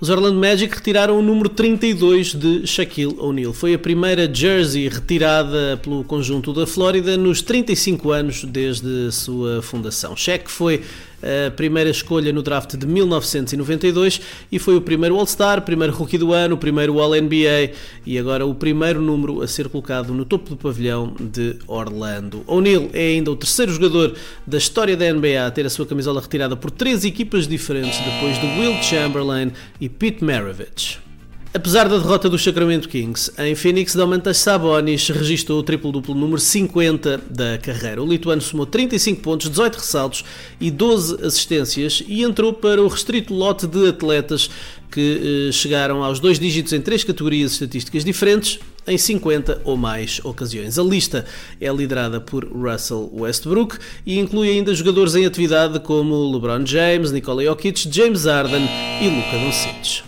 Os Orlando Magic retiraram o número 32 de Shaquille O'Neal. Foi a primeira jersey retirada pelo conjunto da Flórida nos 35 anos desde a sua fundação. Shaq foi a primeira escolha no draft de 1992 e foi o primeiro All-Star, primeiro Rookie do ano, o primeiro All-NBA e agora o primeiro número a ser colocado no topo do pavilhão de Orlando. O'Neal é ainda o terceiro jogador da história da NBA a ter a sua camisola retirada por três equipas diferentes depois de Will Chamberlain e Pete Maravich. Apesar da derrota dos Sacramento Kings, em Phoenix, Domantas Sabonis registrou o triplo-duplo número 50 da carreira. O lituano somou 35 pontos, 18 ressaltos e 12 assistências e entrou para o restrito lote de atletas que eh, chegaram aos dois dígitos em três categorias estatísticas diferentes em 50 ou mais ocasiões. A lista é liderada por Russell Westbrook e inclui ainda jogadores em atividade como LeBron James, Nikola Jokic, James Harden e Luka Doncic.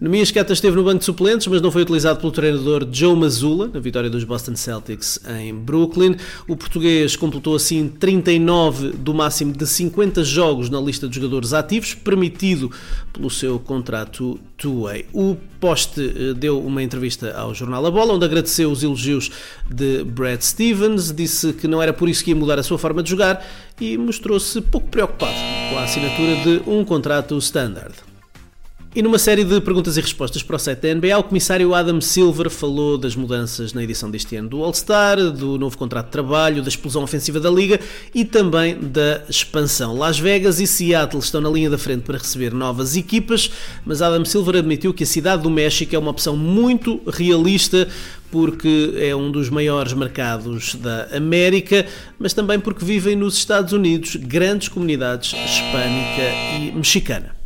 Nemias Queta esteve no banco de suplentes, mas não foi utilizado pelo treinador Joe Mazzulla, na vitória dos Boston Celtics em Brooklyn. O português completou assim 39 do máximo de 50 jogos na lista de jogadores ativos, permitido pelo seu contrato two-way. O poste eh, deu uma entrevista ao jornal A Bola, onde agradeceu os elogios de Brad Stevens, disse que não era por isso que ia mudar a sua forma de jogar e mostrou-se pouco preocupado com a assinatura de um contrato standard. E numa série de perguntas e respostas para o site da NBA, o comissário Adam Silver falou das mudanças na edição deste ano do All-Star, do novo contrato de trabalho, da explosão ofensiva da liga e também da expansão. Las Vegas e Seattle estão na linha da frente para receber novas equipas, mas Adam Silver admitiu que a cidade do México é uma opção muito realista porque é um dos maiores mercados da América, mas também porque vivem nos Estados Unidos grandes comunidades hispânica e mexicana.